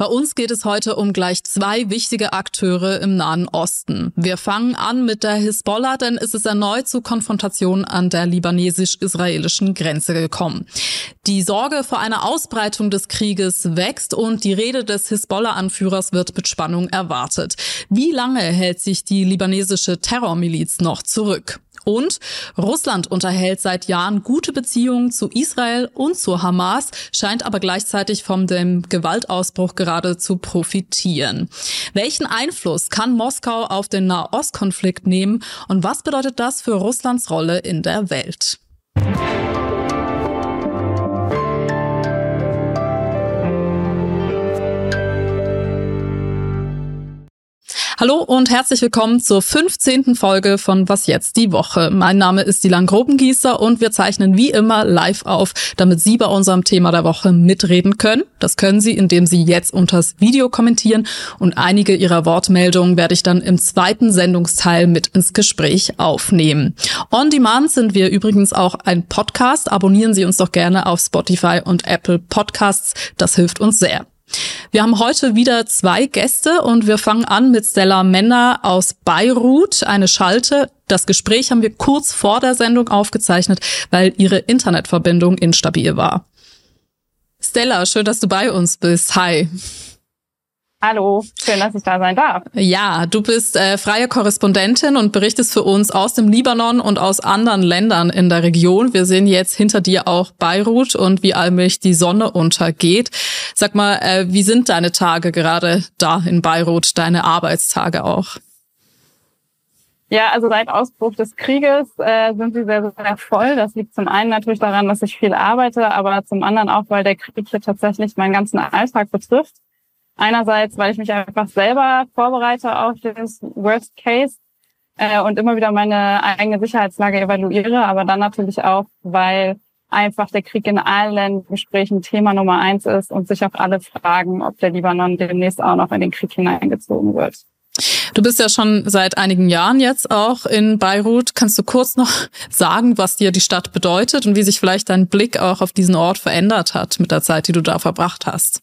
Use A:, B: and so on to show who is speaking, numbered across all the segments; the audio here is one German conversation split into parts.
A: Bei uns geht es heute um gleich zwei wichtige Akteure im Nahen Osten. Wir fangen an mit der Hisbollah, denn es ist erneut zu Konfrontationen an der libanesisch-israelischen Grenze gekommen. Die Sorge vor einer Ausbreitung des Krieges wächst und die Rede des Hisbollah-Anführers wird mit Spannung erwartet. Wie lange hält sich die libanesische Terrormiliz noch zurück? Und Russland unterhält seit Jahren gute Beziehungen zu Israel und zu Hamas, scheint aber gleichzeitig von dem Gewaltausbruch gerade zu profitieren. Welchen Einfluss kann Moskau auf den Nahostkonflikt nehmen und was bedeutet das für Russlands Rolle in der Welt? Hallo und herzlich willkommen zur 15. Folge von Was jetzt die Woche. Mein Name ist Dilan Grobengießer und wir zeichnen wie immer live auf, damit Sie bei unserem Thema der Woche mitreden können. Das können Sie, indem Sie jetzt unters Video kommentieren und einige Ihrer Wortmeldungen werde ich dann im zweiten Sendungsteil mit ins Gespräch aufnehmen. On Demand sind wir übrigens auch ein Podcast. Abonnieren Sie uns doch gerne auf Spotify und Apple Podcasts. Das hilft uns sehr. Wir haben heute wieder zwei Gäste und wir fangen an mit Stella Mender aus Beirut, eine Schalte. Das Gespräch haben wir kurz vor der Sendung aufgezeichnet, weil ihre Internetverbindung instabil war. Stella, schön, dass du bei uns bist. Hi.
B: Hallo, schön, dass ich da sein darf.
A: Ja, du bist äh, freie Korrespondentin und berichtest für uns aus dem Libanon und aus anderen Ländern in der Region. Wir sehen jetzt hinter dir auch Beirut und wie allmählich die Sonne untergeht. Sag mal, äh, wie sind deine Tage gerade da in Beirut, deine Arbeitstage auch?
B: Ja, also seit Ausbruch des Krieges äh, sind sie sehr, sehr voll. Das liegt zum einen natürlich daran, dass ich viel arbeite, aber zum anderen auch, weil der Krieg hier tatsächlich meinen ganzen Alltag betrifft. Einerseits, weil ich mich einfach selber vorbereite auf das Worst Case äh, und immer wieder meine eigene Sicherheitslage evaluiere, aber dann natürlich auch, weil einfach der Krieg in allen Gesprächen Thema Nummer eins ist und sich auch alle fragen, ob der Libanon demnächst auch noch in den Krieg hineingezogen wird.
A: Du bist ja schon seit einigen Jahren jetzt auch in Beirut. Kannst du kurz noch sagen, was dir die Stadt bedeutet und wie sich vielleicht dein Blick auch auf diesen Ort verändert hat mit der Zeit, die du da verbracht hast?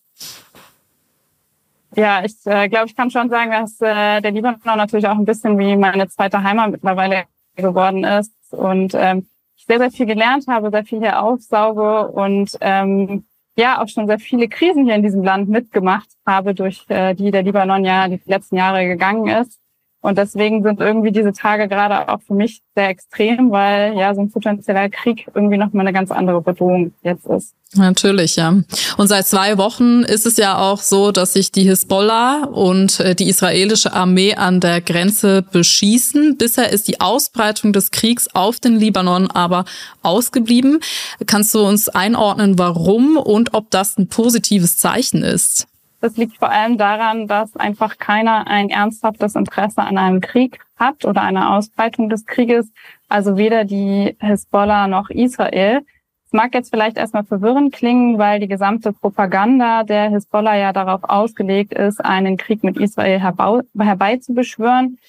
B: Ja, ich äh, glaube, ich kann schon sagen, dass äh, der Libanon natürlich auch ein bisschen wie meine zweite Heimat mittlerweile geworden ist und ähm, ich sehr, sehr viel gelernt habe, sehr viel hier aufsauge und ähm, ja auch schon sehr viele Krisen hier in diesem Land mitgemacht habe, durch äh, die der Libanon ja die letzten Jahre gegangen ist. Und deswegen sind irgendwie diese Tage gerade auch für mich sehr extrem, weil ja so ein potenzieller Krieg irgendwie nochmal eine ganz andere Bedrohung jetzt ist.
A: Natürlich, ja. Und seit zwei Wochen ist es ja auch so, dass sich die Hisbollah und äh, die israelische Armee an der Grenze beschießen. Bisher ist die Ausbreitung des Kriegs auf den Libanon aber ausgeblieben. Kannst du uns einordnen, warum und ob das ein positives Zeichen ist?
B: Das liegt vor allem daran, dass einfach keiner ein ernsthaftes Interesse an einem Krieg hat oder einer Ausbreitung des Krieges. Also weder die Hisbollah noch Israel. Es mag jetzt vielleicht erstmal verwirrend klingen, weil die gesamte Propaganda der Hisbollah ja darauf ausgelegt ist, einen Krieg mit Israel herbeizubeschwören.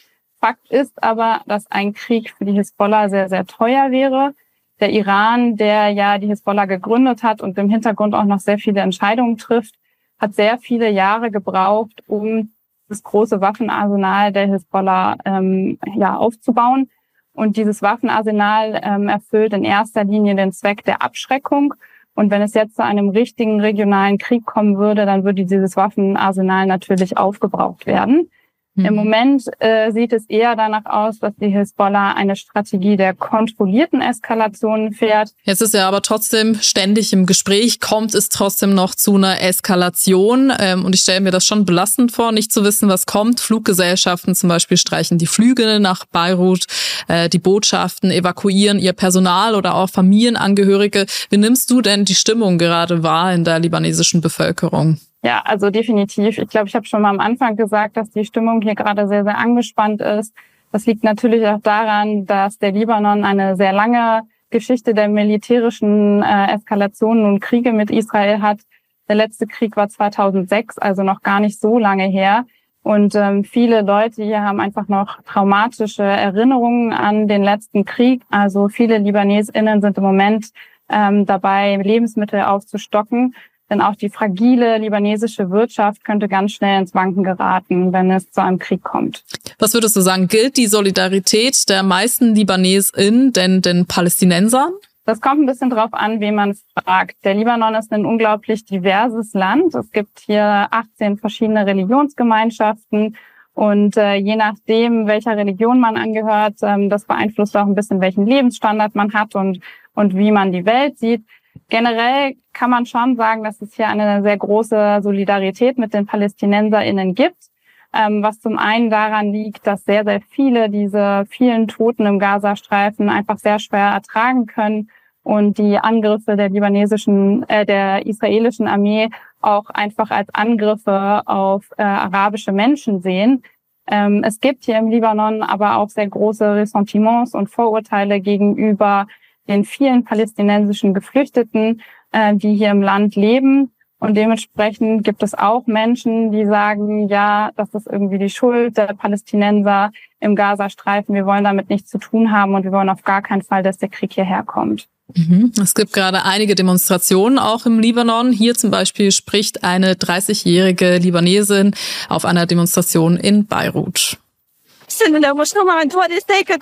B: Fakt ist aber, dass ein Krieg für die Hisbollah sehr, sehr teuer wäre. Der Iran, der ja die Hisbollah gegründet hat und im Hintergrund auch noch sehr viele Entscheidungen trifft, hat sehr viele Jahre gebraucht, um das große Waffenarsenal der Hisbollah ähm, ja, aufzubauen. Und dieses Waffenarsenal ähm, erfüllt in erster Linie den Zweck der Abschreckung. Und wenn es jetzt zu einem richtigen regionalen Krieg kommen würde, dann würde dieses Waffenarsenal natürlich aufgebraucht werden. Mhm. Im Moment äh, sieht es eher danach aus, dass die Hisbollah eine Strategie der kontrollierten Eskalationen fährt.
A: Jetzt ist er aber trotzdem ständig im Gespräch, kommt es trotzdem noch zu einer Eskalation. Ähm, und ich stelle mir das schon belastend vor, nicht zu wissen, was kommt. Fluggesellschaften zum Beispiel streichen die Flüge nach Beirut, äh, die Botschaften evakuieren ihr Personal oder auch Familienangehörige. Wie nimmst du denn die Stimmung gerade wahr in der libanesischen Bevölkerung?
B: Ja, also definitiv. Ich glaube, ich habe schon mal am Anfang gesagt, dass die Stimmung hier gerade sehr, sehr angespannt ist. Das liegt natürlich auch daran, dass der Libanon eine sehr lange Geschichte der militärischen äh, Eskalationen und Kriege mit Israel hat. Der letzte Krieg war 2006, also noch gar nicht so lange her. Und ähm, viele Leute hier haben einfach noch traumatische Erinnerungen an den letzten Krieg. Also viele LibanesInnen sind im Moment ähm, dabei, Lebensmittel aufzustocken Denn auch die fragile libanesische Wirtschaft könnte ganz schnell ins Wanken geraten, wenn es zu einem Krieg kommt.
A: Was würdest du sagen, gilt die Solidarität der meisten LibanesInnen denn den Palästinensern?
B: Das kommt ein bisschen drauf an, wen man fragt. Der Libanon ist ein unglaublich diverses Land. Es gibt hier 18 verschiedene Religionsgemeinschaften und äh, je nachdem, welcher Religion man angehört, ähm, das beeinflusst auch ein bisschen, welchen Lebensstandard man hat und, und wie man die Welt sieht. Generell kann man schon sagen, dass es hier eine sehr große Solidarität mit den PalästinenserInnen gibt, ähm, was zum einen daran liegt, dass sehr, sehr viele diese vielen Toten im Gazastreifen einfach sehr schwer ertragen können und die Angriffe der libanesischen, äh, der israelischen Armee auch einfach als Angriffe auf äh, arabische Menschen sehen. Ähm, es gibt hier im Libanon aber auch sehr große Ressentiments und Vorurteile gegenüber den vielen palästinensischen Geflüchteten, äh, die hier im Land leben. Und dementsprechend gibt es auch Menschen, die sagen, ja, das ist irgendwie die Schuld der Palästinenser im Gazastreifen. Wir wollen damit nichts zu tun haben und wir wollen auf gar keinen Fall, dass der Krieg hierher kommt.
A: Mhm. Es gibt gerade einige Demonstrationen auch im Libanon. Hier zum Beispiel spricht eine 30-jährige Libanesin auf einer Demonstration in Beirut.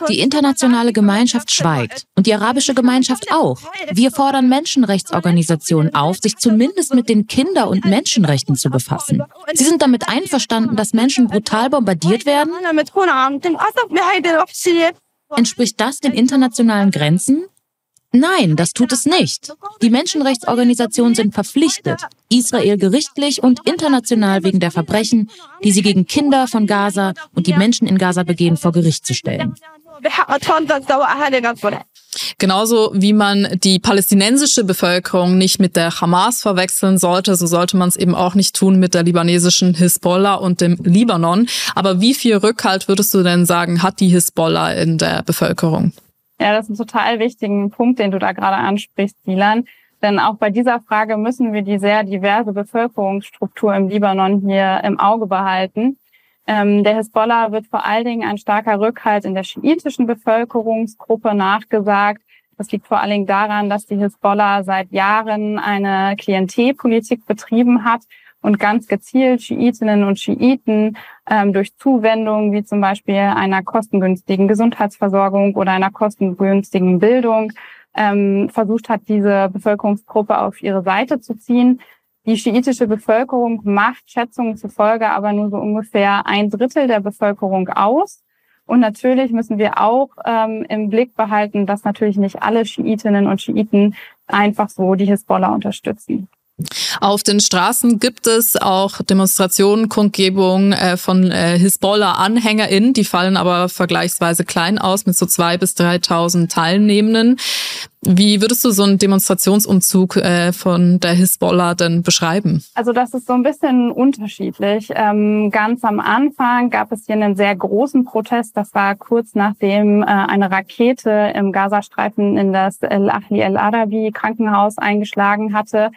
C: Die internationale Gemeinschaft schweigt und die arabische Gemeinschaft auch. Wir fordern Menschenrechtsorganisationen auf, sich zumindest mit den Kinder- und Menschenrechten zu befassen. Sie sind damit einverstanden, dass Menschen brutal bombardiert werden? Entspricht das den internationalen Grenzen? Nein, das tut es nicht. Die Menschenrechtsorganisationen sind verpflichtet, Israel gerichtlich und international wegen der Verbrechen, die sie gegen Kinder von Gaza und die Menschen in Gaza begehen, vor Gericht zu stellen.
A: Genauso wie man die palästinensische Bevölkerung nicht mit der Hamas verwechseln sollte, so sollte man es eben auch nicht tun mit der libanesischen Hisbollah und dem Libanon. Aber wie viel Rückhalt würdest du denn sagen, hat die Hisbollah in der Bevölkerung?
B: Ja, das ist ein total wichtigen Punkt, den du da gerade ansprichst, Dilan. Denn auch bei dieser Frage müssen wir die sehr diverse Bevölkerungsstruktur im Libanon hier im Auge behalten. Ähm, der Hisbollah wird vor allen Dingen ein starker Rückhalt in der schiitischen Bevölkerungsgruppe nachgesagt. Das liegt vor allen Dingen daran, dass die Hisbollah seit Jahren eine Klientelpolitik betrieben hat und ganz gezielt Schiitinnen und Schiiten ähm, durch Zuwendungen wie zum Beispiel einer kostengünstigen Gesundheitsversorgung oder einer kostengünstigen Bildung ähm, versucht hat, diese Bevölkerungsgruppe auf ihre Seite zu ziehen. Die schiitische Bevölkerung macht Schätzungen zufolge aber nur so ungefähr ein Drittel der Bevölkerung aus. Und natürlich müssen wir auch ähm, im Blick behalten, dass natürlich nicht alle Schiitinnen und Schiiten einfach so die Hisbollah unterstützen.
A: Auf den Straßen gibt es auch Demonstrationen, Kundgebungen äh, von äh, Hisbollah-AnhängerInnen. Die fallen aber vergleichsweise klein aus mit so zwei bis 3.000 Teilnehmenden. Wie würdest du so einen Demonstrationsumzug äh, von der Hisbollah denn beschreiben?
B: Also das ist so ein bisschen unterschiedlich. Ähm, ganz am Anfang gab es hier einen sehr großen Protest. Das war kurz nachdem äh, eine Rakete im Gazastreifen in das El Ahli El Arabi Krankenhaus eingeschlagen hatte.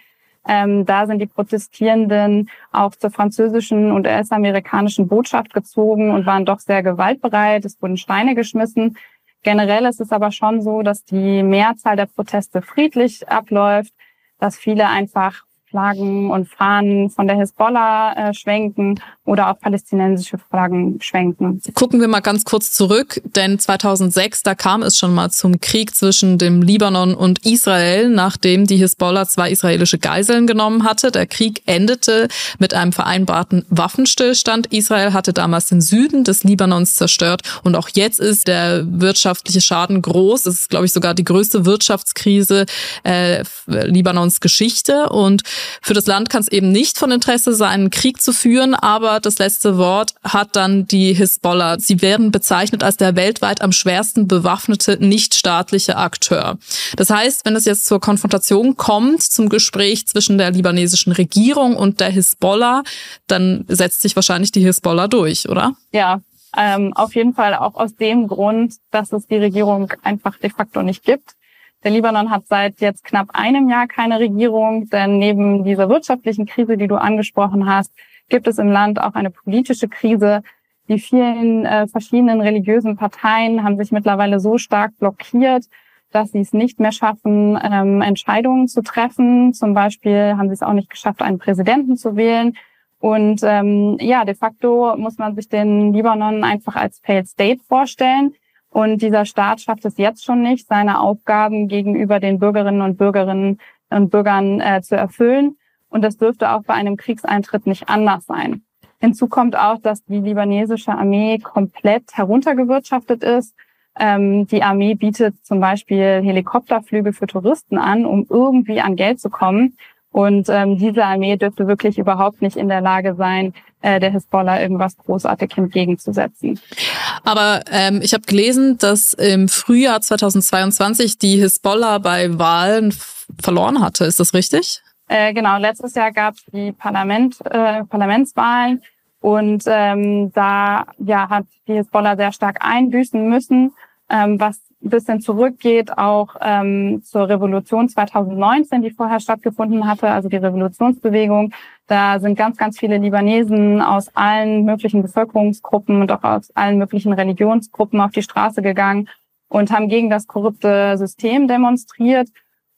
B: Ähm, da sind die Protestierenden auch zur französischen und US-amerikanischen Botschaft gezogen und waren doch sehr gewaltbereit. Es wurden Steine geschmissen. Generell ist es aber schon so, dass die Mehrzahl der Proteste friedlich abläuft, dass viele einfach Flaggen und Fahnen von der Hisbollah äh, schwenken oder auch palästinensische Flaggen schwenken.
A: Gucken wir mal ganz kurz zurück, denn 2006, da kam es schon mal zum Krieg zwischen dem Libanon und Israel, nachdem die Hisbollah zwei israelische Geiseln genommen hatte. Der Krieg endete mit einem vereinbarten Waffenstillstand. Israel hatte damals den Süden des Libanons zerstört und auch jetzt ist der wirtschaftliche Schaden groß. Es ist, glaube ich, sogar die größte Wirtschaftskrise äh, Libanons Geschichte und für das Land kann es eben nicht von Interesse sein, einen Krieg zu führen, aber das letzte Wort hat dann die Hisbollah. Sie werden bezeichnet als der weltweit am schwersten bewaffnete nichtstaatliche Akteur. Das heißt, wenn es jetzt zur Konfrontation kommt, zum Gespräch zwischen der libanesischen Regierung und der Hisbollah, dann setzt sich wahrscheinlich die Hisbollah durch, oder?
B: Ja, ähm, auf jeden Fall auch aus dem Grund, dass es die Regierung einfach de facto nicht gibt. Der Libanon hat seit jetzt knapp einem Jahr keine Regierung, denn neben dieser wirtschaftlichen Krise, die du angesprochen hast, gibt es im Land auch eine politische Krise. Die vielen äh, verschiedenen religiösen Parteien haben sich mittlerweile so stark blockiert, dass sie es nicht mehr schaffen, ähm, Entscheidungen zu treffen. Zum Beispiel haben sie es auch nicht geschafft, einen Präsidenten zu wählen. Und ähm, ja, de facto muss man sich den Libanon einfach als Failed State vorstellen. Und dieser Staat schafft es jetzt schon nicht, seine Aufgaben gegenüber den Bürgerinnen und Bürgerinnen und Bürgern äh, zu erfüllen. Und das dürfte auch bei einem Kriegseintritt nicht anders sein. Hinzu kommt auch, dass die libanesische Armee komplett heruntergewirtschaftet ist. Ähm, die Armee bietet zum Beispiel Helikopterflüge für Touristen an, um irgendwie an Geld zu kommen. Und ähm, diese Armee dürfte wirklich überhaupt nicht in der Lage sein, äh, der Hisbollah irgendwas großartig entgegenzusetzen.
A: Aber ähm, ich habe gelesen, dass im Frühjahr 2022 die Hisbollah bei Wahlen verloren hatte. Ist das richtig?
B: Äh, genau, letztes Jahr gab es die Parlament, äh, Parlamentswahlen und ähm, da ja, hat die Hisbollah sehr stark einbüßen müssen, ähm, was ein bisschen zurückgeht auch ähm, zur Revolution 2019, die vorher stattgefunden hatte, also die Revolutionsbewegung. Da sind ganz, ganz viele Libanesen aus allen möglichen Bevölkerungsgruppen und auch aus allen möglichen Religionsgruppen auf die Straße gegangen und haben gegen das korrupte System demonstriert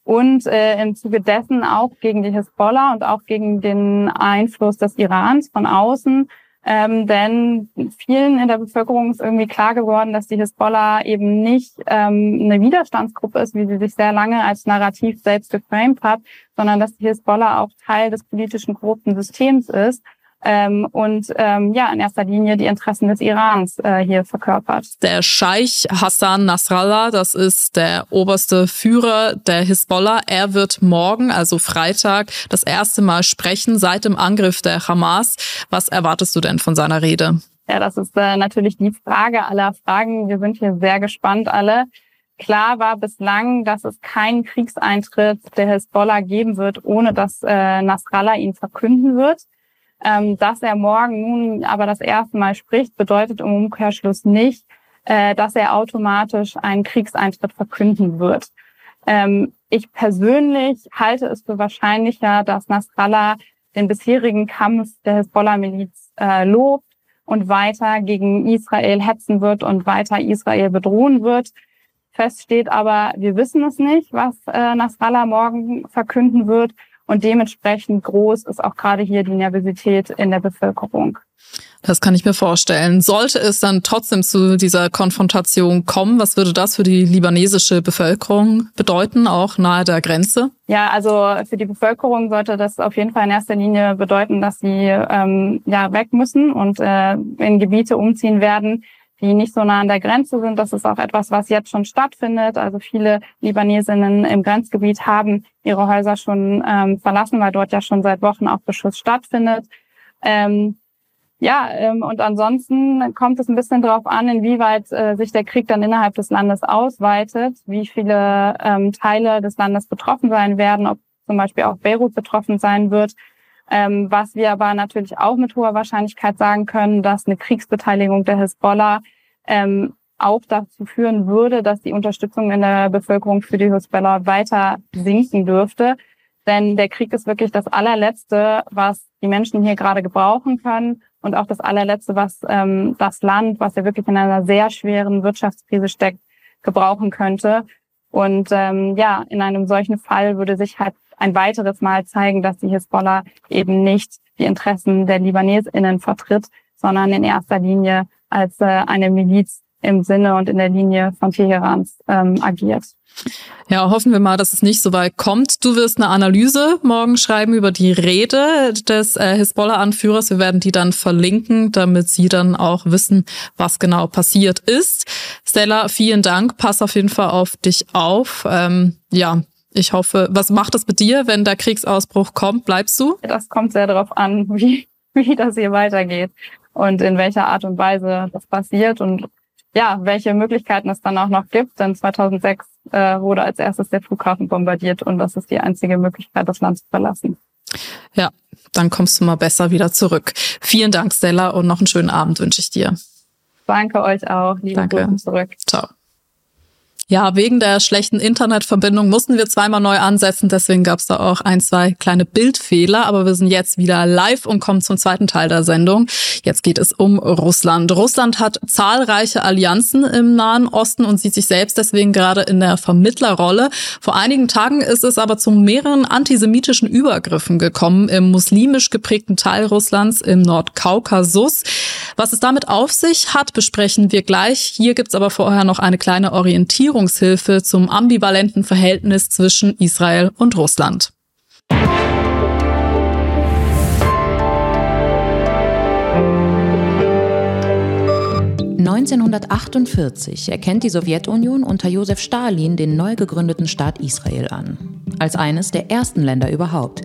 B: und äh, im Zuge dessen auch gegen die Hisbollah und auch gegen den Einfluss des Irans von außen. Ähm, denn vielen in der Bevölkerung ist irgendwie klar geworden, dass die Hisbollah eben nicht ähm, eine Widerstandsgruppe ist, wie sie sich sehr lange als Narrativ selbst geframed hat, sondern dass die Hisbollah auch Teil des politischen korrupten Systems ist ähm, und ähm, ja in erster Linie die Interessen des Irans äh, hier verkörpert.
A: Der Scheich Hassan Nasrallah, das ist der oberste Führer der Hisbollah. Er wird morgen, also Freitag, das erste Mal sprechen seit dem Angriff der Hamas. Was erwartest du denn von seiner Rede?
B: Ja, das ist äh, natürlich die Frage aller Fragen. Wir sind hier sehr gespannt alle. Klar war bislang, dass es keinen Kriegseintritt der Hisbollah geben wird, ohne dass äh, Nasrallah ihn verkünden wird. Ähm, dass er morgen nun aber das erste Mal spricht, bedeutet im Umkehrschluss nicht, äh, dass er automatisch einen Kriegseintritt verkünden wird. Ähm, ich persönlich halte es für wahrscheinlicher, dass Nasrallah den bisherigen Kampf der Hezbollah-Miliz äh, lobt und weiter gegen Israel hetzen wird und weiter Israel bedrohen wird. Fest steht aber, wir wissen es nicht, was äh, Nasrallah morgen verkünden wird. Und dementsprechend groß ist auch gerade hier die Nervosität in der Bevölkerung.
A: Das kann ich mir vorstellen. Sollte es dann trotzdem zu dieser Konfrontation kommen, was würde das für die libanesische Bevölkerung bedeuten, auch nahe der Grenze?
B: Ja, also für die Bevölkerung sollte das auf jeden Fall in erster Linie bedeuten, dass sie ähm, ja weg müssen und äh, in Gebiete umziehen werden, die nicht so nah an der Grenze sind. Das ist auch etwas, was jetzt schon stattfindet. Also viele Libanesinnen im Grenzgebiet haben ihre Häuser schon ähm, verlassen, weil dort ja schon seit Wochen auch Beschuss stattfindet. Ähm, ja, ähm, und ansonsten kommt es ein bisschen darauf an, inwieweit äh, sich der Krieg dann innerhalb des Landes ausweitet, wie viele ähm, Teile des Landes betroffen sein werden, ob zum Beispiel auch Beirut betroffen sein wird. Ähm, was wir aber natürlich auch mit hoher Wahrscheinlichkeit sagen können, dass eine Kriegsbeteiligung der Hisbollah ähm, auch dazu führen würde, dass die Unterstützung in der Bevölkerung für die Hisbollah weiter sinken dürfte. Denn der Krieg ist wirklich das allerletzte, was die Menschen hier gerade gebrauchen können und auch das allerletzte, was ähm, das Land, was ja wirklich in einer sehr schweren Wirtschaftskrise steckt, gebrauchen könnte. Und ähm, ja, in einem solchen Fall würde sich halt ein weiteres Mal zeigen, dass die Hisbollah eben nicht die Interessen der LibanesInnen vertritt, sondern in erster Linie als äh, eine Miliz im Sinne und in der Linie von Teherans ähm, agiert.
A: Ja, hoffen wir mal, dass es nicht so weit kommt. Du wirst eine Analyse morgen schreiben über die Rede des äh, Hisbollah-Anführers. Wir werden die dann verlinken, damit Sie dann auch wissen, was genau passiert ist. Stella, vielen Dank. Pass auf jeden Fall auf dich auf. Ähm, ja, ich hoffe, was macht es mit dir, wenn der Kriegsausbruch kommt? Bleibst du?
B: Das kommt sehr darauf an, wie, wie das hier weitergeht und in welcher Art und Weise das passiert und ja, welche Möglichkeiten es dann auch noch gibt. Denn 2006 äh, wurde als erstes der Flughafen bombardiert und das ist die einzige Möglichkeit, das Land zu verlassen.
A: Ja, dann kommst du mal besser wieder zurück. Vielen Dank, Stella, und noch einen schönen Abend wünsche ich dir.
B: Danke euch auch. Liebe Danke. Zurück.
A: Ciao. Ja, wegen der schlechten Internetverbindung mussten wir zweimal neu ansetzen, deswegen gab es da auch ein, zwei kleine Bildfehler, aber wir sind jetzt wieder live und kommen zum zweiten Teil der Sendung. Jetzt geht es um Russland. Russland hat zahlreiche Allianzen im Nahen Osten und sieht sich selbst deswegen gerade in der Vermittlerrolle. Vor einigen Tagen ist es aber zu mehreren antisemitischen Übergriffen gekommen im muslimisch geprägten Teil Russlands im Nordkaukasus. Was es damit auf sich hat, besprechen wir gleich. Hier gibt's aber vorher noch eine kleine Orientierung Orientierungshilfe zum ambivalenten Verhältnis zwischen Israel und Russland.
C: 1948 erkennt die Sowjetunion unter Josef Stalin den neu gegründeten Staat Israel an. Als eines der ersten Länder überhaupt.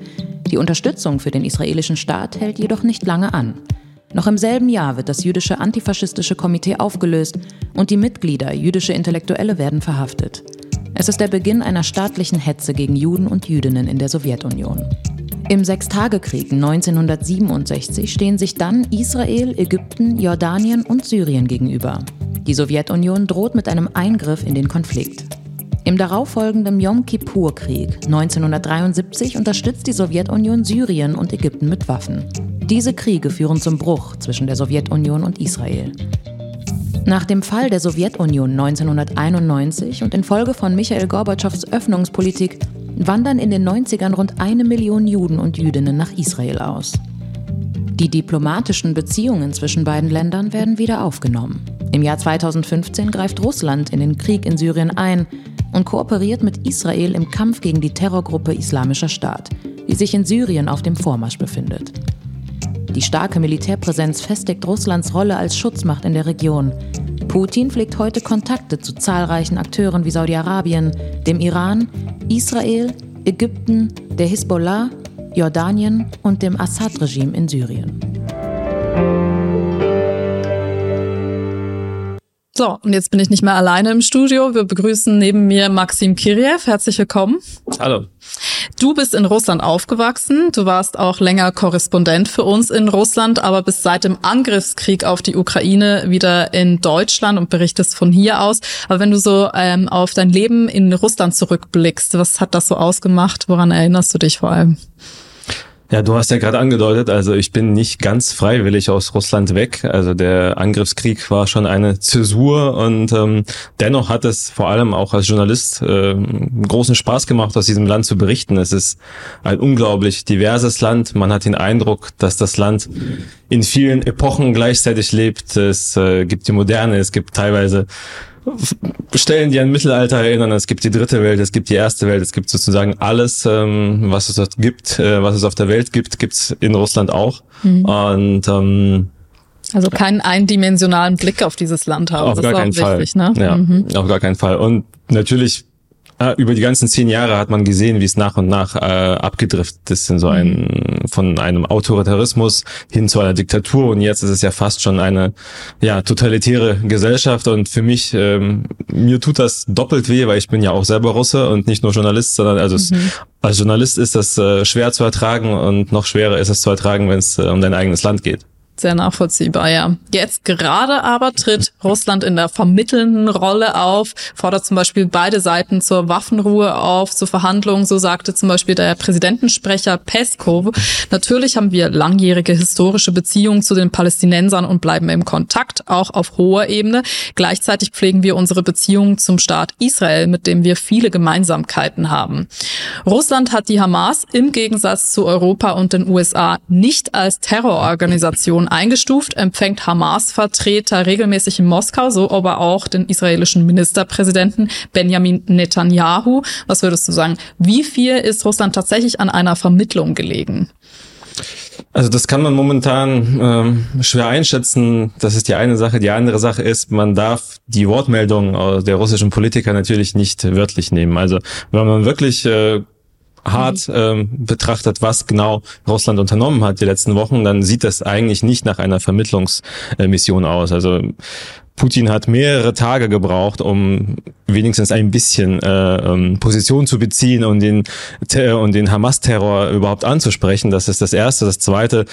C: Die Unterstützung für den israelischen Staat hält jedoch nicht lange an. Noch im selben Jahr wird das jüdische antifaschistische Komitee aufgelöst und die Mitglieder, jüdische Intellektuelle, werden verhaftet. Es ist der Beginn einer staatlichen Hetze gegen Juden und Jüdinnen in der Sowjetunion. Im Sechstagekrieg 1967 stehen sich dann Israel, Ägypten, Jordanien und Syrien gegenüber. Die Sowjetunion droht mit einem Eingriff in den Konflikt. Im darauffolgenden Yom Kippur-Krieg 1973 unterstützt die Sowjetunion Syrien und Ägypten mit Waffen. Diese Kriege führen zum Bruch zwischen der Sowjetunion und Israel. Nach dem Fall der Sowjetunion 1991 und infolge von Michael Gorbatschows Öffnungspolitik wandern in den 90ern rund eine Million Juden und Jüdinnen nach Israel aus. Die diplomatischen Beziehungen zwischen beiden Ländern werden wieder aufgenommen. Im Jahr 2015 greift Russland in den Krieg in Syrien ein und kooperiert mit Israel im Kampf gegen die Terrorgruppe Islamischer Staat, die sich in Syrien auf dem Vormarsch befindet. Die starke Militärpräsenz festigt Russlands Rolle als Schutzmacht in der Region. Putin pflegt heute Kontakte zu zahlreichen Akteuren wie Saudi-Arabien, dem Iran, Israel, Ägypten, der Hisbollah, Jordanien und dem Assad-Regime in Syrien.
A: So, und jetzt bin ich nicht mehr alleine im Studio. Wir begrüßen neben mir Maxim Kiriev. Herzlich willkommen.
D: Hallo.
A: Du bist in Russland aufgewachsen. Du warst auch länger Korrespondent für uns in Russland, aber bist seit dem Angriffskrieg auf die Ukraine wieder in Deutschland und berichtest von hier aus. Aber wenn du so ähm, auf dein Leben in Russland zurückblickst, was hat das so ausgemacht? Woran erinnerst du dich vor allem?
D: Ja, du hast ja gerade angedeutet, also ich bin nicht ganz freiwillig aus Russland weg. Also der Angriffskrieg war schon eine Zäsur und ähm, dennoch hat es vor allem auch als Journalist äh, großen Spaß gemacht, aus diesem Land zu berichten. Es ist ein unglaublich diverses Land. Man hat den Eindruck, dass das Land in vielen Epochen gleichzeitig lebt. Es äh, gibt die Moderne, es gibt teilweise Stellen, die an Mittelalter erinnern. Es gibt die dritte Welt, es gibt die erste Welt, es gibt sozusagen alles, ähm, was es dort gibt, äh, was es auf der Welt gibt, gibt's in Russland auch. Mhm. Und ähm,
A: also keinen eindimensionalen Blick auf dieses Land haben.
D: Auf das gar keinen Fall. Wichtig, ne? Ja, mhm. auf gar keinen Fall. Und natürlich über die ganzen zehn Jahre hat man gesehen, wie es nach und nach äh, abgedriftet ist in so ein von einem Autoritarismus hin zu einer Diktatur und jetzt ist es ja fast schon eine ja totalitäre Gesellschaft und für mich ähm, mir tut das doppelt weh, weil ich bin ja auch selber Russe und nicht nur Journalist, sondern also mhm. es, als Journalist ist das äh, schwer zu ertragen und noch schwerer ist es zu ertragen, wenn es äh, um dein eigenes Land geht.
A: Sehr nachvollziehbar, ja. Jetzt gerade aber tritt Russland in der vermittelnden Rolle auf, fordert zum Beispiel beide Seiten zur Waffenruhe auf, zur Verhandlungen, so sagte zum Beispiel der Präsidentensprecher Peskov. Natürlich haben wir langjährige historische Beziehungen zu den Palästinensern und bleiben im Kontakt, auch auf hoher Ebene. Gleichzeitig pflegen wir unsere Beziehungen zum Staat Israel, mit dem wir viele Gemeinsamkeiten haben. Russland hat die Hamas im Gegensatz zu Europa und den USA nicht als Terrororganisation Organisation eingestuft, empfängt Hamas-Vertreter regelmäßig in Moskau, so aber auch den israelischen Ministerpräsidenten Benjamin Netanyahu. Was würdest du sagen? Wie viel ist Russland tatsächlich an einer Vermittlung gelegen?
D: Also das kann man momentan ähm, schwer einschätzen. Das ist die eine Sache. Die andere Sache ist, man darf die Wortmeldung der russischen Politiker natürlich nicht wörtlich nehmen. Also wenn man wirklich äh, hart ähm, betrachtet, was genau Russland unternommen hat die letzten Wochen, dann sieht das eigentlich nicht nach einer Vermittlungsmission aus. Also Putin hat mehrere Tage gebraucht, um wenigstens ein bisschen äh, ähm, Position zu beziehen und den und den Hamas-Terror überhaupt anzusprechen. Das ist das Erste. Das Zweite,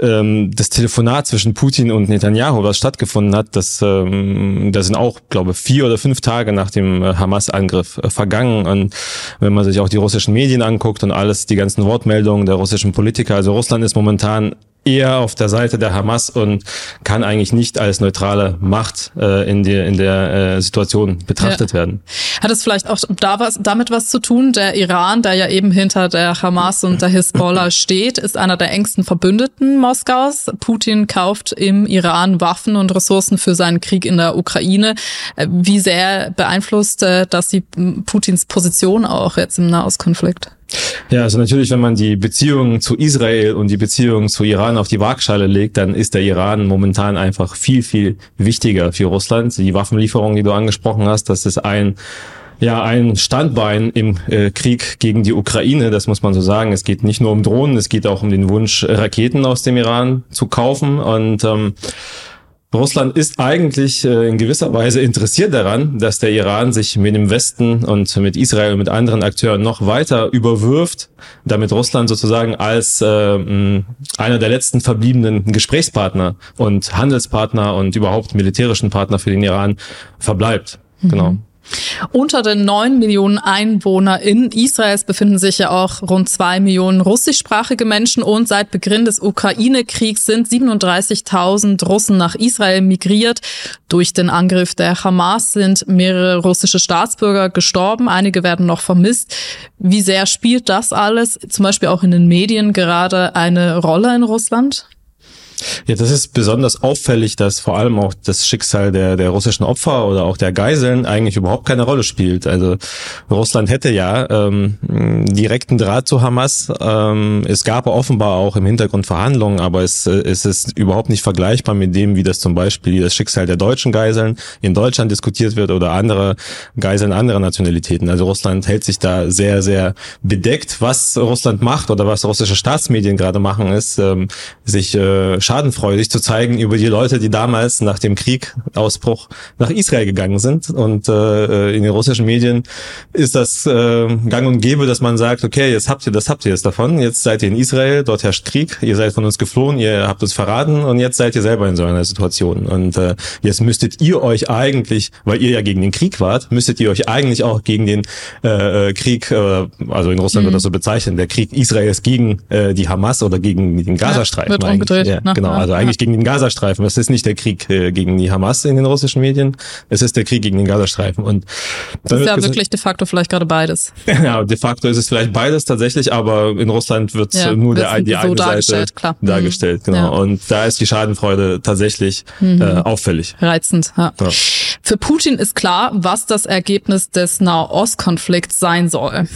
D: ähm, das Telefonat zwischen Putin und Netanyahu, was stattgefunden hat, das, ähm, das sind auch, glaube vier oder fünf Tage nach dem äh, Hamas-Angriff äh, vergangen. Und wenn man sich auch die russischen Medien anguckt und alles, die ganzen Wortmeldungen der russischen Politiker, also Russland ist momentan eher auf der Seite der Hamas und kann eigentlich nicht als neutrale Macht äh, in, der in der äh, Situation betrachtet ja. werden.
A: Hat es vielleicht auch da was, damit was zu tun? Der Iran, der ja eben hinter der Hamas und der Hisbollah steht, ist einer der engsten Verbündeten Moskaus. Putin kauft im Iran Waffen und Ressourcen für seinen Krieg in der Ukraine. Äh, wie sehr beeinflusst äh, das die Putins Position auch jetzt im Nahostkonflikt?
D: Ja, also natürlich, wenn man die Beziehungen zu Israel und die Beziehungen zu Iran auf die Waagschale legt, dann ist der Iran momentan einfach viel, viel wichtiger für Russland. Die Waffenlieferung, die du angesprochen hast, das ist ein ja, ein Standbein im äh, Krieg gegen die Ukraine, das muss man so sagen. Es geht nicht nur um Drohnen, es geht auch um den Wunsch, Raketen aus dem Iran zu kaufen. Und ähm, Russland ist eigentlich äh, in gewisser Weise interessiert daran, dass der Iran sich mit dem Westen und mit Israel und mit anderen Akteuren noch weiter überwirft, damit Russland sozusagen als äh, einer der letzten verbliebenen Gesprächspartner und Handelspartner und überhaupt militärischen Partner für den Iran verbleibt. Mhm. Genau.
A: Unter den neun Millionen Einwohner in Israels befinden sich ja auch rund zwei Millionen russischsprachige Menschen und seit Beginn des Ukraine-Kriegs sind 37.000 Russen nach Israel migriert. Durch den Angriff der Hamas sind mehrere russische Staatsbürger gestorben, einige werden noch vermisst. Wie sehr spielt das alles, zum Beispiel auch in den Medien, gerade eine Rolle in Russland?
D: Ja, das ist besonders auffällig, dass vor allem auch das Schicksal der, der russischen Opfer oder auch der Geiseln eigentlich überhaupt keine Rolle spielt. Also Russland hätte ja ähm, direkten Draht zu Hamas. Ähm, es gab offenbar auch im Hintergrund Verhandlungen, aber es, äh, es ist überhaupt nicht vergleichbar mit dem, wie das zum Beispiel das Schicksal der deutschen Geiseln in Deutschland diskutiert wird oder andere Geiseln anderer Nationalitäten. Also Russland hält sich da sehr, sehr bedeckt. Was Russland macht oder was russische Staatsmedien gerade machen, ist, ähm, sich äh, schadenfreudig zu zeigen über die Leute, die damals nach dem Kriegausbruch nach Israel gegangen sind. Und äh, in den russischen Medien ist das äh, gang und gäbe, dass man sagt, okay, jetzt habt ihr das, habt ihr jetzt davon, jetzt seid ihr in Israel, dort herrscht Krieg, ihr seid von uns geflohen, ihr habt uns verraten und jetzt seid ihr selber in so einer Situation. Und äh, jetzt müsstet ihr euch eigentlich, weil ihr ja gegen den Krieg wart, müsstet ihr euch eigentlich auch gegen den äh, Krieg, äh, also in Russland mhm. wird das so bezeichnet, der Krieg Israels gegen äh, die Hamas oder gegen den Gazastreifen. Ja, wird umgedreht. Ja, ne? Genau, also eigentlich gegen den Gazastreifen. Es ist nicht der Krieg äh, gegen die Hamas in den russischen Medien, es ist der Krieg gegen den Gazastreifen. Und
A: das ist ja gesagt, wirklich de facto vielleicht gerade beides.
D: ja, de facto ist es vielleicht beides tatsächlich, aber in Russland wird ja, nur der, die so eine Seite klar. dargestellt. Mhm. Genau. Ja. Und da ist die Schadenfreude tatsächlich mhm. äh, auffällig.
A: Reizend. Ja. ja. Für Putin ist klar, was das Ergebnis des Nahostkonflikts sein soll.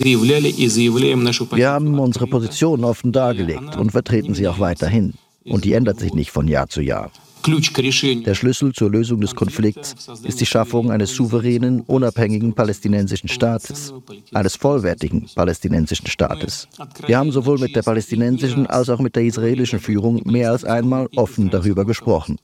E: Wir haben unsere Position offen dargelegt und vertreten sie auch weiterhin und die ändert sich nicht von Jahr zu Jahr. Der Schlüssel zur Lösung des Konflikts ist die Schaffung eines souveränen, unabhängigen palästinensischen Staates, eines vollwertigen palästinensischen Staates. Wir haben sowohl mit der palästinensischen als auch mit der israelischen Führung mehr als einmal offen darüber gesprochen.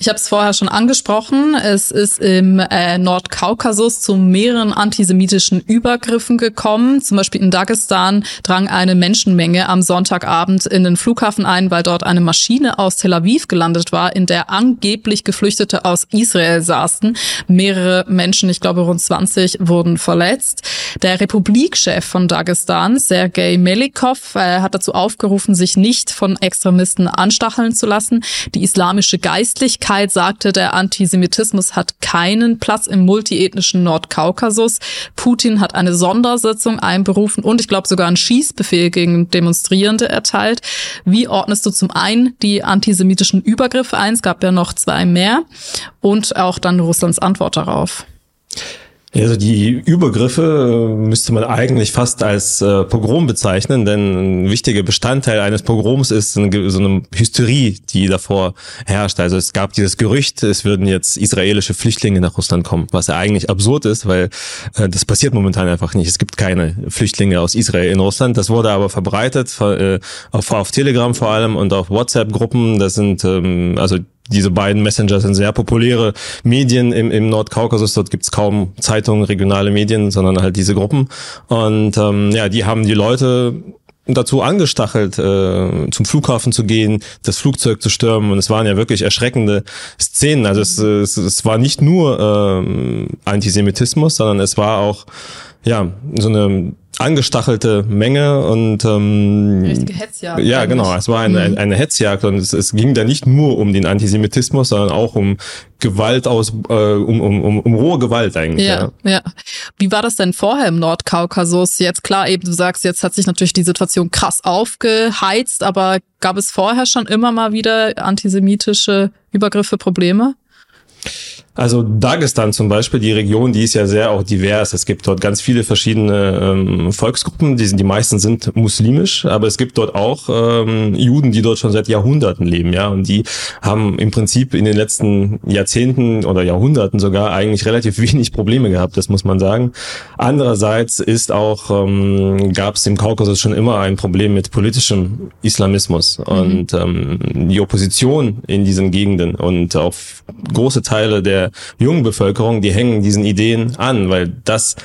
A: Ich habe es vorher schon angesprochen. Es ist im äh, Nordkaukasus zu mehreren antisemitischen Übergriffen gekommen. Zum Beispiel in Dagestan drang eine Menschenmenge am Sonntagabend in den Flughafen ein, weil dort eine Maschine aus Tel Aviv gelandet war, in der angeblich Geflüchtete aus Israel saßen. Mehrere Menschen, ich glaube rund 20, wurden verletzt. Der Republikchef von Dagestan, Sergei Melikov, äh, hat dazu aufgerufen, sich nicht von Extremisten anstacheln zu lassen. Die islamische Geistlichkeit sagte, der Antisemitismus hat keinen Platz im multiethnischen Nordkaukasus. Putin hat eine Sondersitzung einberufen und ich glaube sogar einen Schießbefehl gegen Demonstrierende erteilt. Wie ordnest du zum einen die antisemitischen Übergriffe ein? Es gab ja noch zwei mehr und auch dann Russlands Antwort darauf.
D: Also die Übergriffe äh, müsste man eigentlich fast als äh, Pogrom bezeichnen, denn ein wichtiger Bestandteil eines Pogroms ist eine, so eine Hysterie, die davor herrscht. Also es gab dieses Gerücht, es würden jetzt israelische Flüchtlinge nach Russland kommen, was ja eigentlich absurd ist, weil äh, das passiert momentan einfach nicht. Es gibt keine Flüchtlinge aus Israel in Russland. Das wurde aber verbreitet äh, auf, auf Telegram vor allem und auf WhatsApp-Gruppen. Das sind ähm, also diese beiden Messenger sind sehr populäre Medien im, im Nordkaukasus. Dort gibt's kaum Zeitungen, regionale Medien, sondern halt diese Gruppen. Und ähm, ja, die haben die Leute dazu angestachelt, äh, zum Flughafen zu gehen, das Flugzeug zu stürmen. Und es waren ja wirklich erschreckende Szenen. Also es, es, es war nicht nur ähm, Antisemitismus, sondern es war auch ja so eine angestachelte Menge und ähm, Richtige Hetzjagd. Ja, eigentlich. genau. Es war eine, mhm. eine Hetzjagd und es, es ging da nicht nur um den Antisemitismus, sondern auch um Gewalt aus, äh, um, um, um, um rohe Gewalt eigentlich.
A: Ja, ja, ja. Wie war das denn vorher im Nordkaukasus? Jetzt klar, eben du sagst, jetzt hat sich natürlich die Situation krass aufgeheizt, aber gab es vorher schon immer mal wieder antisemitische Übergriffe, Probleme?
D: Also Dagestan zum Beispiel, die Region, die ist ja sehr auch divers. Es gibt dort ganz viele verschiedene ähm, Volksgruppen. Die, sind, die meisten sind muslimisch, aber es gibt dort auch ähm, Juden, die dort schon seit Jahrhunderten leben, ja. Und die haben im Prinzip in den letzten Jahrzehnten oder Jahrhunderten sogar eigentlich relativ wenig Probleme gehabt, das muss man sagen. Andererseits ist auch, ähm, gab es im Kaukasus schon immer ein Problem mit politischem Islamismus. Mhm. Und ähm, die Opposition in diesen Gegenden und auch große Teile der jungen Bevölkerung, die hängen diesen Ideen an, weil das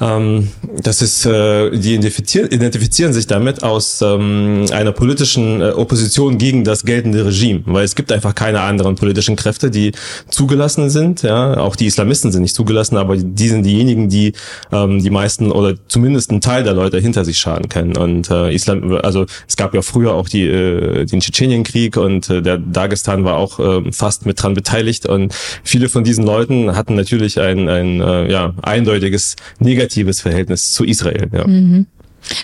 D: ähm, das ist, äh, die identifizieren, identifizieren sich damit aus ähm, einer politischen äh, Opposition gegen das geltende Regime, weil es gibt einfach keine anderen politischen Kräfte, die zugelassen sind. Ja, auch die Islamisten sind nicht zugelassen, aber die sind diejenigen, die ähm, die meisten oder zumindest einen Teil der Leute hinter sich scharen können. Und äh, Islam, also es gab ja früher auch die äh, den Tschetschenienkrieg und äh, der Dagestan war auch äh, fast mit dran beteiligt und viele von diesen Leuten hatten natürlich ein ein äh, ja eindeutiges negatives negatives Verhältnis zu Israel. Ja. Mhm.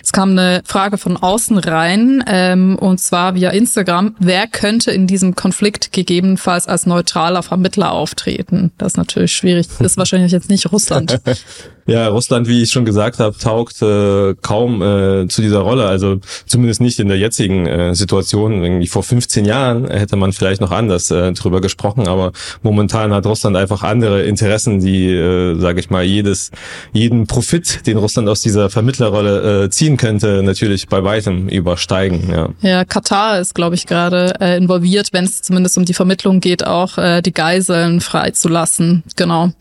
A: Es kam eine Frage von außen rein, ähm, und zwar via Instagram. Wer könnte in diesem Konflikt gegebenenfalls als neutraler Vermittler auftreten? Das ist natürlich schwierig. Das ist wahrscheinlich jetzt nicht Russland.
D: Ja, Russland, wie ich schon gesagt habe, taugt äh, kaum äh, zu dieser Rolle. Also zumindest nicht in der jetzigen äh, Situation. Irgendwie vor 15 Jahren hätte man vielleicht noch anders äh, drüber gesprochen, aber momentan hat Russland einfach andere Interessen, die, äh, sage ich mal, jedes jeden Profit, den Russland aus dieser Vermittlerrolle äh, ziehen könnte, natürlich bei weitem übersteigen. Ja,
A: ja Katar ist, glaube ich, gerade äh, involviert, wenn es zumindest um die Vermittlung geht, auch äh, die Geiseln freizulassen. Genau.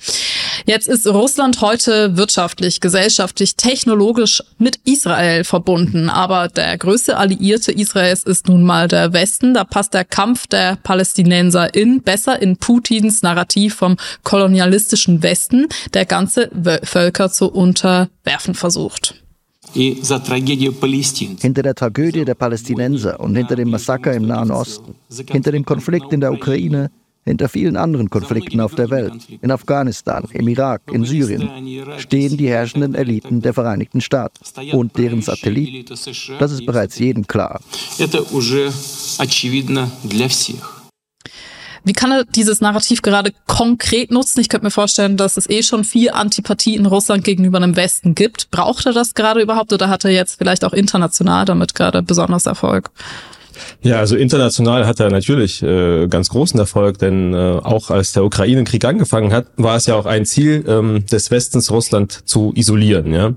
A: Jetzt ist Russland heute wirtschaftlich, gesellschaftlich, technologisch mit Israel verbunden. Aber der größte Alliierte Israels ist nun mal der Westen. Da passt der Kampf der Palästinenser in besser in Putins Narrativ vom kolonialistischen Westen, der ganze Völker zu unterwerfen versucht.
E: Hinter der Tragödie der Palästinenser und hinter dem Massaker im Nahen Osten, hinter dem Konflikt in der Ukraine hinter vielen anderen Konflikten auf der Welt, in Afghanistan, im Irak, in Syrien, stehen die herrschenden Eliten der Vereinigten Staaten und deren Satellit. Das ist bereits jedem klar.
A: Wie kann er dieses Narrativ gerade konkret nutzen? Ich könnte mir vorstellen, dass es eh schon viel Antipathie in Russland gegenüber dem Westen gibt. Braucht er das gerade überhaupt oder hat er jetzt vielleicht auch international damit gerade besonders Erfolg?
D: Ja, also international hat er natürlich äh, ganz großen Erfolg, denn äh, auch als der Ukraine-Krieg angefangen hat, war es ja auch ein Ziel ähm, des Westens, Russland zu isolieren. Ja,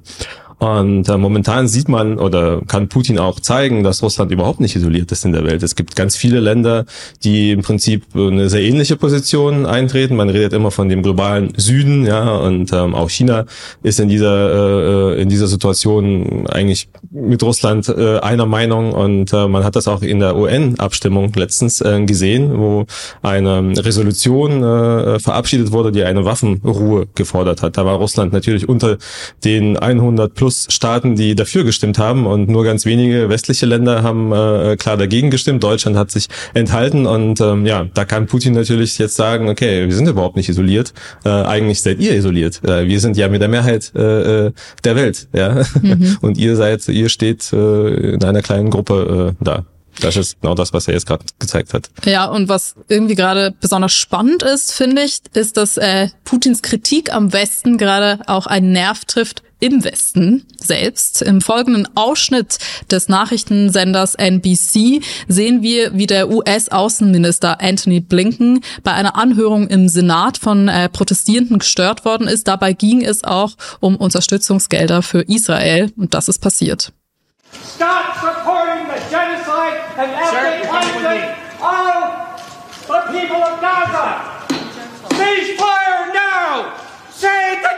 D: und äh, momentan sieht man oder kann Putin auch zeigen, dass Russland überhaupt nicht isoliert ist in der Welt. Es gibt ganz viele Länder, die im Prinzip eine sehr ähnliche Position eintreten. Man redet immer von dem globalen Süden, ja, und ähm, auch China ist in dieser äh, in dieser Situation eigentlich mit Russland äh, einer Meinung und äh, man hat das auch in der UN-Abstimmung letztens äh, gesehen, wo eine Resolution äh, verabschiedet wurde, die eine Waffenruhe gefordert hat. Da war Russland natürlich unter den 100 plus Staaten, die dafür gestimmt haben und nur ganz wenige westliche Länder haben äh, klar dagegen gestimmt. Deutschland hat sich enthalten und ähm, ja, da kann Putin natürlich jetzt sagen, okay, wir sind überhaupt nicht isoliert. Äh, eigentlich seid ihr isoliert. Äh, wir sind ja mit der Mehrheit äh, äh der Welt, ja. Mhm. Und ihr seid, ihr steht äh, in einer kleinen Gruppe äh, da. Das ist genau das, was er jetzt gerade gezeigt hat.
A: Ja, und was irgendwie gerade besonders spannend ist, finde ich, ist, dass äh, Putins Kritik am Westen gerade auch einen Nerv trifft, im Westen selbst. Im folgenden Ausschnitt des Nachrichtensenders NBC sehen wir, wie der US-Außenminister Anthony Blinken bei einer Anhörung im Senat von äh, Protestierenden gestört worden ist. Dabei ging es auch um Unterstützungsgelder für Israel und das ist passiert. Stop supporting the genocide and ethnic cleansing of
F: the people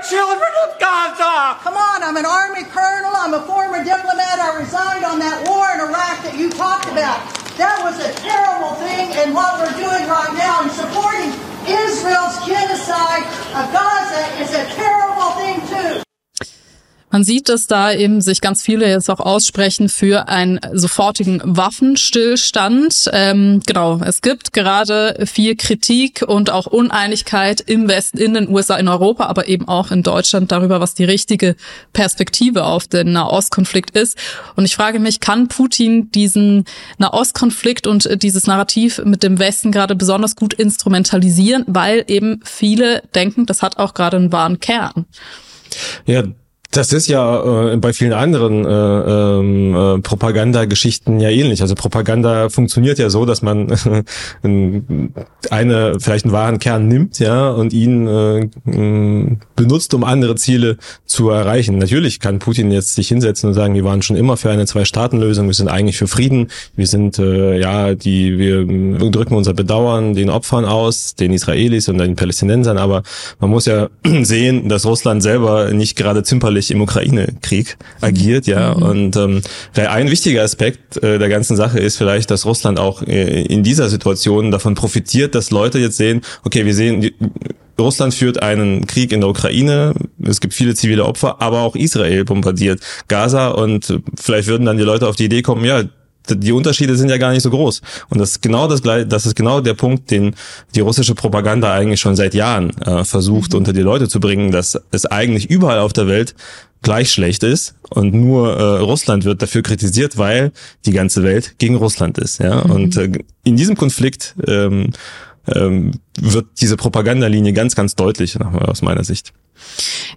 F: children of Gaza!
G: Come on, I'm an Army colonel, I'm a former diplomat, I resigned on that war in Iraq that you talked about. That was a terrible thing, and what we're doing right now in supporting Israel's genocide of Gaza is a terrible thing too.
A: Man sieht, dass da eben sich ganz viele jetzt auch aussprechen für einen sofortigen Waffenstillstand. Ähm, genau, es gibt gerade viel Kritik und auch Uneinigkeit im Westen, in den USA, in Europa, aber eben auch in Deutschland darüber, was die richtige Perspektive auf den Nahostkonflikt ist. Und ich frage mich, kann Putin diesen Nahostkonflikt und dieses Narrativ mit dem Westen gerade besonders gut instrumentalisieren, weil eben viele denken, das hat auch gerade einen wahren Kern.
D: Ja, das ist ja äh, bei vielen anderen äh, ähm, äh, Propagandageschichten ja ähnlich. Also Propaganda funktioniert ja so, dass man eine vielleicht einen wahren Kern nimmt, ja, und ihn äh, benutzt, um andere Ziele zu erreichen. Natürlich kann Putin jetzt sich hinsetzen und sagen, wir waren schon immer für eine Zwei-Staaten-Lösung, wir sind eigentlich für Frieden, wir sind äh, ja die, wir drücken unser Bedauern den Opfern aus, den Israelis und den Palästinensern, aber man muss ja sehen, dass Russland selber nicht gerade zimperlich natürlich im Ukraine-Krieg agiert, ja. Mhm. Und ähm, ein wichtiger Aspekt äh, der ganzen Sache ist vielleicht, dass Russland auch äh, in dieser Situation davon profitiert, dass Leute jetzt sehen, okay, wir sehen, Russland führt einen Krieg in der Ukraine, es gibt viele zivile Opfer, aber auch Israel bombardiert Gaza und vielleicht würden dann die Leute auf die Idee kommen, ja, die Unterschiede sind ja gar nicht so groß. Und das ist genau das das ist genau der Punkt, den die russische Propaganda eigentlich schon seit Jahren äh, versucht mhm. unter die Leute zu bringen, dass es eigentlich überall auf der Welt gleich schlecht ist und nur äh, Russland wird dafür kritisiert, weil die ganze Welt gegen Russland ist. Ja, mhm. und äh, in diesem Konflikt ähm, ähm, wird diese Propagandalinie ganz, ganz deutlich aus meiner Sicht.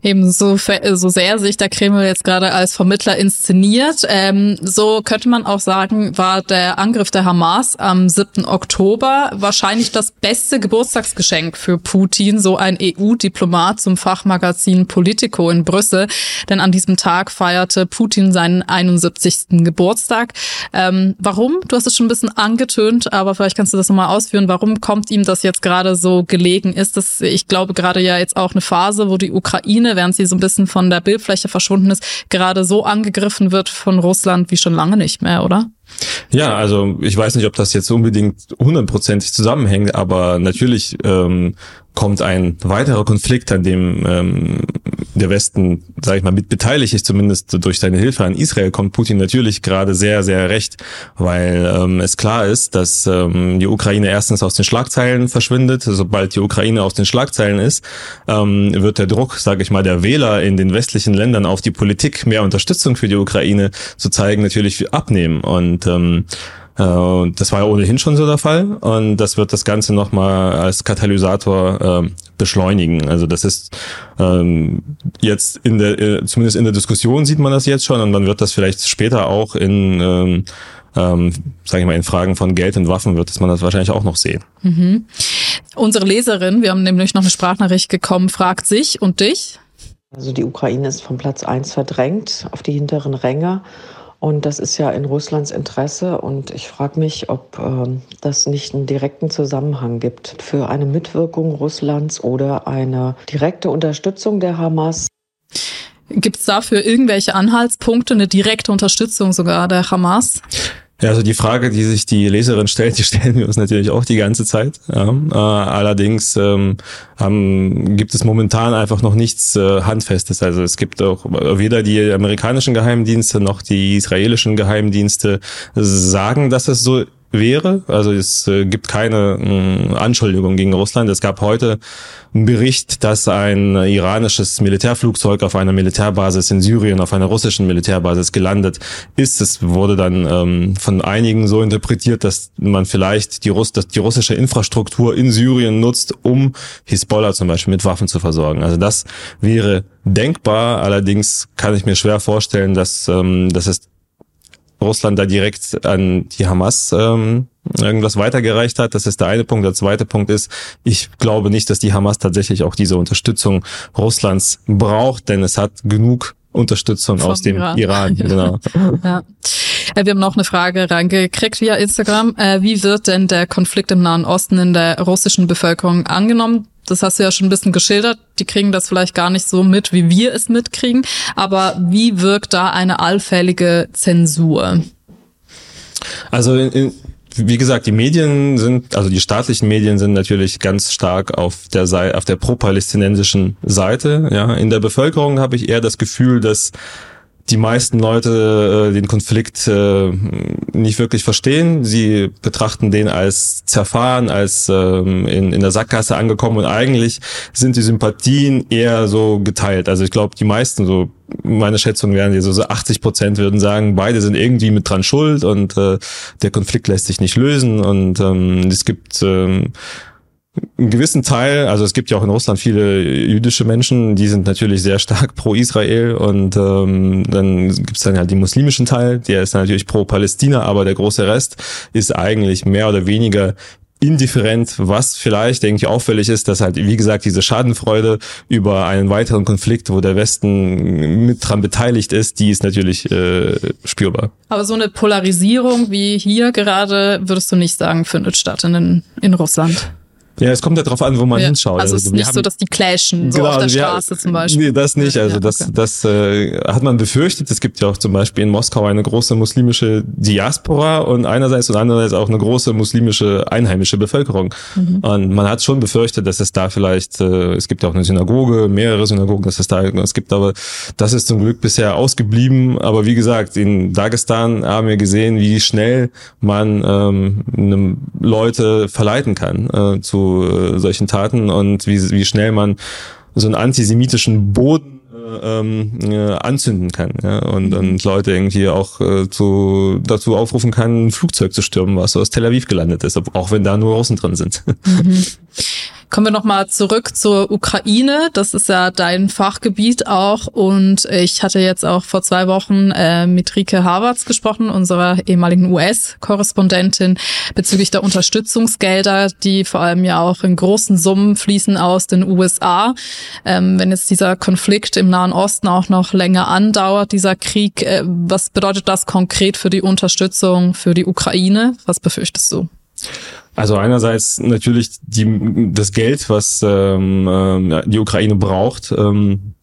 A: Eben so, so sehr sich der Kreml jetzt gerade als Vermittler inszeniert. Ähm, so könnte man auch sagen, war der Angriff der Hamas am 7. Oktober wahrscheinlich das beste Geburtstagsgeschenk für Putin, so ein EU-Diplomat zum Fachmagazin Politico in Brüssel. Denn an diesem Tag feierte Putin seinen 71. Geburtstag. Ähm, warum? Du hast es schon ein bisschen angetönt, aber vielleicht kannst du das nochmal ausführen. Warum kommt ihm das jetzt gerade so gelegen? Ist das, ich glaube, gerade ja jetzt auch eine Phase, wo die Ukraine, während sie so ein bisschen von der Bildfläche verschwunden ist, gerade so angegriffen wird von Russland wie schon lange nicht mehr, oder?
D: Ja, also ich weiß nicht, ob das jetzt unbedingt hundertprozentig zusammenhängt, aber natürlich ähm, kommt ein weiterer Konflikt, an dem ähm, der Westen, sage ich mal, mit beteiligt ist, zumindest durch seine Hilfe an Israel, kommt Putin natürlich gerade sehr, sehr recht, weil ähm, es klar ist, dass ähm, die Ukraine erstens aus den Schlagzeilen verschwindet. Sobald die Ukraine aus den Schlagzeilen ist, ähm, wird der Druck, sage ich mal, der Wähler in den westlichen Ländern auf die Politik, mehr Unterstützung für die Ukraine zu zeigen, natürlich abnehmen. Und ähm, äh, das war ja ohnehin schon so der Fall und das wird das Ganze nochmal als Katalysator äh, beschleunigen. Also das ist ähm, jetzt in der, äh, zumindest in der Diskussion sieht man das jetzt schon und man wird das vielleicht später auch in ähm, ähm, sage ich mal, in Fragen von Geld und Waffen wird man das wahrscheinlich auch noch sehen.
A: Mhm. Unsere Leserin, wir haben nämlich noch eine Sprachnachricht gekommen, fragt sich und dich.
H: Also die Ukraine ist vom Platz eins verdrängt auf die hinteren Ränge und das ist ja in Russlands Interesse. Und ich frage mich, ob äh, das nicht einen direkten Zusammenhang gibt für eine Mitwirkung Russlands oder eine direkte Unterstützung der Hamas.
A: Gibt es dafür irgendwelche Anhaltspunkte, eine direkte Unterstützung sogar der Hamas?
D: Ja, also die Frage, die sich die Leserin stellt, die stellen wir uns natürlich auch die ganze Zeit. Ja. Äh, allerdings ähm, haben, gibt es momentan einfach noch nichts äh, Handfestes. Also es gibt auch weder die amerikanischen Geheimdienste noch die israelischen Geheimdienste sagen, dass es so wäre. Also es äh, gibt keine äh, Anschuldigung gegen Russland. Es gab heute einen Bericht, dass ein iranisches Militärflugzeug auf einer Militärbasis in Syrien, auf einer russischen Militärbasis gelandet ist. Es wurde dann ähm, von einigen so interpretiert, dass man vielleicht die, Russ dass die russische Infrastruktur in Syrien nutzt, um Hisbollah zum Beispiel mit Waffen zu versorgen. Also das wäre denkbar. Allerdings kann ich mir schwer vorstellen, dass, ähm, dass es Russland da direkt an die Hamas ähm, irgendwas weitergereicht hat. Das ist der eine Punkt. Der zweite Punkt ist, ich glaube nicht, dass die Hamas tatsächlich auch diese Unterstützung Russlands braucht, denn es hat genug Unterstützung Vom aus dem Iran. Iran genau. ja.
A: Äh, wir haben noch eine Frage reingekriegt via Instagram. Äh, wie wird denn der Konflikt im Nahen Osten in der russischen Bevölkerung angenommen? Das hast du ja schon ein bisschen geschildert. Die kriegen das vielleicht gar nicht so mit, wie wir es mitkriegen. Aber wie wirkt da eine allfällige Zensur?
D: Also in, in, wie gesagt, die Medien sind, also die staatlichen Medien sind natürlich ganz stark auf der auf der pro-palästinensischen Seite. Ja, in der Bevölkerung habe ich eher das Gefühl, dass die meisten Leute äh, den Konflikt äh, nicht wirklich verstehen. Sie betrachten den als zerfahren, als ähm, in, in der Sackgasse angekommen und eigentlich sind die Sympathien eher so geteilt. Also ich glaube, die meisten, so meine Schätzung wären die so, so 80 Prozent würden sagen, beide sind irgendwie mit dran schuld und äh, der Konflikt lässt sich nicht lösen und ähm, es gibt ähm, einen gewissen Teil, also es gibt ja auch in Russland viele jüdische Menschen, die sind natürlich sehr stark pro Israel und ähm, dann gibt's dann halt den muslimischen Teil, der ist natürlich pro Palästina, aber der große Rest ist eigentlich mehr oder weniger indifferent, was vielleicht, denke ich, auffällig ist, dass halt, wie gesagt, diese Schadenfreude über einen weiteren Konflikt, wo der Westen mit dran beteiligt ist, die ist natürlich äh, spürbar.
A: Aber so eine Polarisierung wie hier gerade, würdest du nicht sagen, findet statt in, in Russland?
D: Ja, es kommt ja drauf an, wo man ja. hinschaut.
A: Also es ist nicht haben, so, dass die clashen, so genau, auf der Straße zum Beispiel.
D: Nee, das nicht. Also ja, das, okay. das äh, hat man befürchtet. Es gibt ja auch zum Beispiel in Moskau eine große muslimische Diaspora und einerseits und andererseits auch eine große muslimische einheimische Bevölkerung. Mhm. Und man hat schon befürchtet, dass es da vielleicht, äh, es gibt ja auch eine Synagoge, mehrere Synagogen, dass es da es gibt, aber das ist zum Glück bisher ausgeblieben. Aber wie gesagt, in Dagestan haben wir gesehen, wie schnell man ähm, Leute verleiten kann äh, zu äh, solchen Taten und wie, wie schnell man so einen antisemitischen Boden äh, ähm, äh, anzünden kann ja? und, mhm. und Leute irgendwie auch äh, zu, dazu aufrufen kann, ein Flugzeug zu stürmen, was so aus Tel Aviv gelandet ist, auch wenn da nur Russen drin sind.
A: Mhm. Kommen wir nochmal zurück zur Ukraine. Das ist ja dein Fachgebiet auch. Und ich hatte jetzt auch vor zwei Wochen äh, mit Rike Havertz gesprochen, unserer ehemaligen US-Korrespondentin, bezüglich der Unterstützungsgelder, die vor allem ja auch in großen Summen fließen aus den USA. Ähm, wenn jetzt dieser Konflikt im Nahen Osten auch noch länger andauert, dieser Krieg, äh, was bedeutet das konkret für die Unterstützung für die Ukraine? Was befürchtest du?
D: Also einerseits natürlich die, das Geld, was ähm, äh, die Ukraine braucht. Ähm,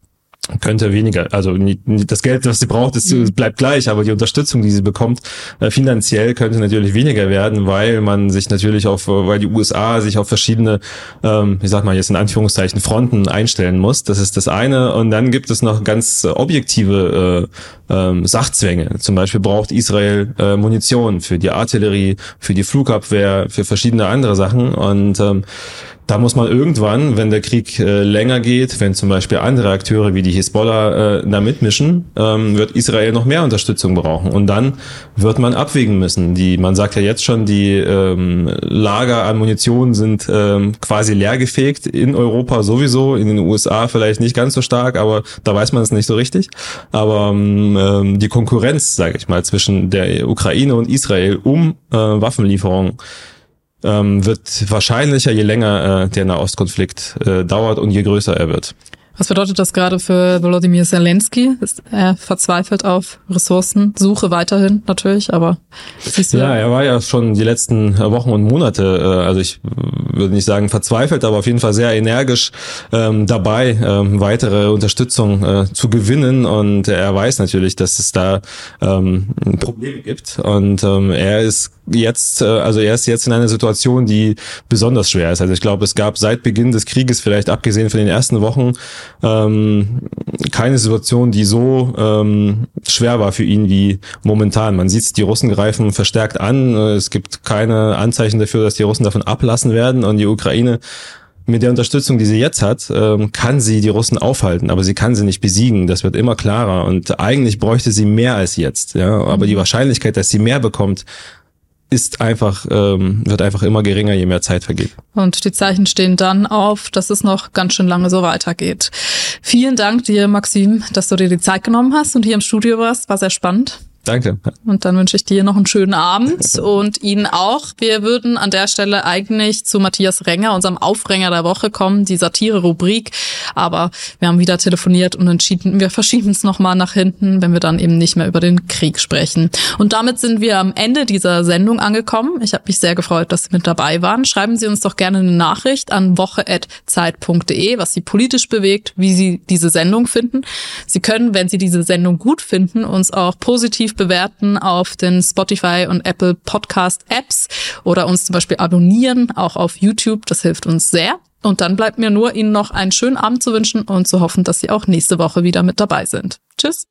D: könnte weniger, also das Geld, was sie braucht, ist, mhm. bleibt gleich, aber die Unterstützung, die sie bekommt, äh, finanziell könnte natürlich weniger werden, weil man sich natürlich auf, weil die USA sich auf verschiedene, ähm, ich sag mal jetzt in Anführungszeichen, Fronten einstellen muss. Das ist das eine. Und dann gibt es noch ganz objektive äh, ähm, Sachzwänge. Zum Beispiel braucht Israel äh, Munition für die Artillerie, für die Flugabwehr, für verschiedene andere Sachen. Und ähm, da muss man irgendwann, wenn der Krieg äh, länger geht, wenn zum Beispiel andere Akteure wie die Hisbollah äh, da mitmischen, ähm, wird Israel noch mehr Unterstützung brauchen. Und dann wird man abwägen müssen. Die, man sagt ja jetzt schon, die ähm, Lager an Munition sind ähm, quasi leergefegt. In Europa sowieso, in den USA vielleicht nicht ganz so stark, aber da weiß man es nicht so richtig. Aber ähm, ähm die Konkurrenz, sage ich mal, zwischen der Ukraine und Israel um äh, Waffenlieferungen ähm, wird wahrscheinlicher, je länger äh, der Nahostkonflikt äh, dauert und je größer er wird.
A: Was bedeutet das gerade für Volodymyr Zelensky? Ist er verzweifelt auf Ressourcensuche weiterhin natürlich, aber
D: siehst du ja, er war ja schon die letzten Wochen und Monate, äh, also ich würde nicht sagen verzweifelt, aber auf jeden Fall sehr energisch ähm, dabei, ähm, weitere Unterstützung äh, zu gewinnen und er weiß natürlich, dass es da ähm, Probleme gibt und ähm, er ist jetzt, äh, also er ist jetzt in einer Situation, die besonders schwer ist. Also ich glaube, es gab seit Beginn des Krieges, vielleicht abgesehen von den ersten Wochen, ähm, keine Situation, die so ähm, schwer war für ihn wie momentan. Man sieht, die Russen greifen verstärkt an. Es gibt keine Anzeichen dafür, dass die Russen davon ablassen werden und die Ukraine mit der Unterstützung, die sie jetzt hat, ähm, kann sie die Russen aufhalten, aber sie kann sie nicht besiegen. Das wird immer klarer und eigentlich bräuchte sie mehr als jetzt. Ja, aber die mhm. Wahrscheinlichkeit, dass sie mehr bekommt, ist einfach, ähm, wird einfach immer geringer, je mehr Zeit vergeht.
A: Und die Zeichen stehen dann auf, dass es noch ganz schön lange so weitergeht. Vielen Dank dir, Maxim, dass du dir die Zeit genommen hast und hier im Studio warst. War sehr spannend.
D: Danke.
A: Und dann wünsche ich dir noch einen schönen Abend und Ihnen auch. Wir würden an der Stelle eigentlich zu Matthias Renger, unserem Aufränger der Woche kommen, die Satire-Rubrik. Aber wir haben wieder telefoniert und entschieden, wir verschieben es nochmal nach hinten, wenn wir dann eben nicht mehr über den Krieg sprechen. Und damit sind wir am Ende dieser Sendung angekommen. Ich habe mich sehr gefreut, dass Sie mit dabei waren. Schreiben Sie uns doch gerne eine Nachricht an woche.zeit.de, was Sie politisch bewegt, wie Sie diese Sendung finden. Sie können, wenn Sie diese Sendung gut finden, uns auch positiv bewerten auf den Spotify und Apple Podcast Apps oder uns zum Beispiel abonnieren, auch auf YouTube. Das hilft uns sehr. Und dann bleibt mir nur, Ihnen noch einen schönen Abend zu wünschen und zu hoffen, dass Sie auch nächste Woche wieder mit dabei sind. Tschüss.